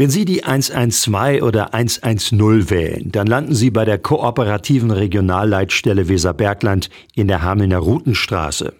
Wenn Sie die 112 oder 110 wählen, dann landen Sie bei der kooperativen Regionalleitstelle Weserbergland in der Hamelner Routenstraße.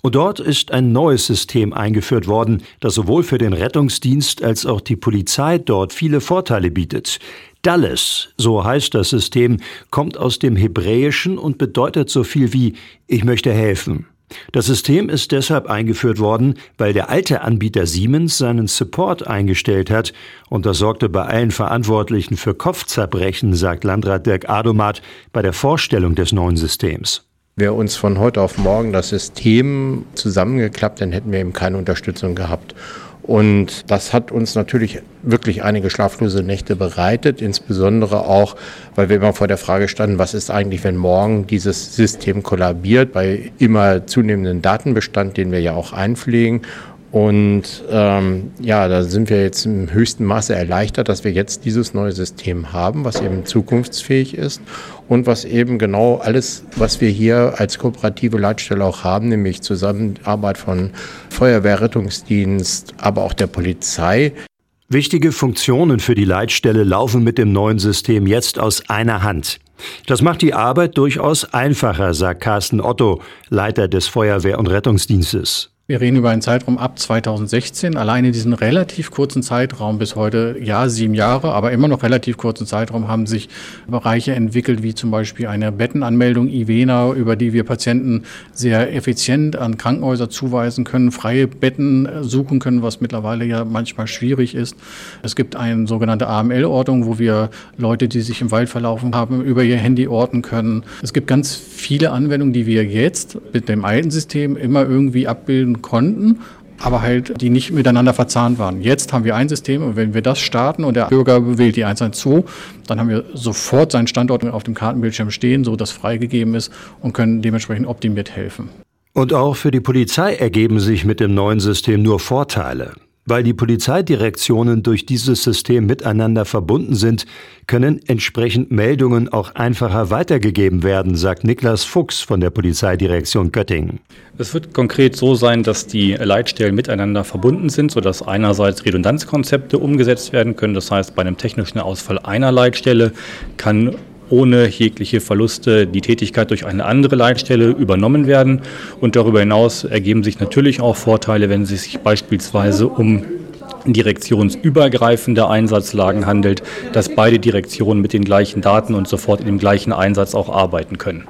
Und dort ist ein neues System eingeführt worden, das sowohl für den Rettungsdienst als auch die Polizei dort viele Vorteile bietet. Dalles, so heißt das System, kommt aus dem Hebräischen und bedeutet so viel wie ich möchte helfen. Das System ist deshalb eingeführt worden, weil der alte Anbieter Siemens seinen Support eingestellt hat und das sorgte bei allen Verantwortlichen für Kopfzerbrechen, sagt Landrat Dirk Adomat bei der Vorstellung des neuen Systems. Wäre uns von heute auf morgen das System zusammengeklappt, dann hätten wir eben keine Unterstützung gehabt. Und das hat uns natürlich wirklich einige schlaflose Nächte bereitet, insbesondere auch, weil wir immer vor der Frage standen, was ist eigentlich, wenn morgen dieses System kollabiert bei immer zunehmendem Datenbestand, den wir ja auch einpflegen. Und ähm, ja, da sind wir jetzt im höchsten Maße erleichtert, dass wir jetzt dieses neue System haben, was eben zukunftsfähig ist und was eben genau alles, was wir hier als kooperative Leitstelle auch haben, nämlich Zusammenarbeit von Feuerwehr, Rettungsdienst, aber auch der Polizei. Wichtige Funktionen für die Leitstelle laufen mit dem neuen System jetzt aus einer Hand. Das macht die Arbeit durchaus einfacher, sagt Carsten Otto, Leiter des Feuerwehr- und Rettungsdienstes. Wir reden über einen Zeitraum ab 2016. Alleine diesen relativ kurzen Zeitraum bis heute, ja, sieben Jahre, aber immer noch relativ kurzen Zeitraum haben sich Bereiche entwickelt, wie zum Beispiel eine Bettenanmeldung IVENA, über die wir Patienten sehr effizient an Krankenhäuser zuweisen können, freie Betten suchen können, was mittlerweile ja manchmal schwierig ist. Es gibt eine sogenannte AML-Ortung, wo wir Leute, die sich im Wald verlaufen haben, über ihr Handy orten können. Es gibt ganz viele Anwendungen, die wir jetzt mit dem alten System immer irgendwie abbilden konnten, aber halt die nicht miteinander verzahnt waren. Jetzt haben wir ein System und wenn wir das starten und der Bürger wählt die 112, dann haben wir sofort seinen Standort auf dem Kartenbildschirm stehen, so dass freigegeben ist und können dementsprechend optimiert helfen. Und auch für die Polizei ergeben sich mit dem neuen System nur Vorteile. Weil die Polizeidirektionen durch dieses System miteinander verbunden sind, können entsprechend Meldungen auch einfacher weitergegeben werden, sagt Niklas Fuchs von der Polizeidirektion Göttingen. Es wird konkret so sein, dass die Leitstellen miteinander verbunden sind, sodass einerseits Redundanzkonzepte umgesetzt werden können. Das heißt, bei einem technischen Ausfall einer Leitstelle kann ohne jegliche Verluste die Tätigkeit durch eine andere Leitstelle übernommen werden. Und darüber hinaus ergeben sich natürlich auch Vorteile, wenn es sich beispielsweise um direktionsübergreifende Einsatzlagen handelt, dass beide Direktionen mit den gleichen Daten und sofort in dem gleichen Einsatz auch arbeiten können.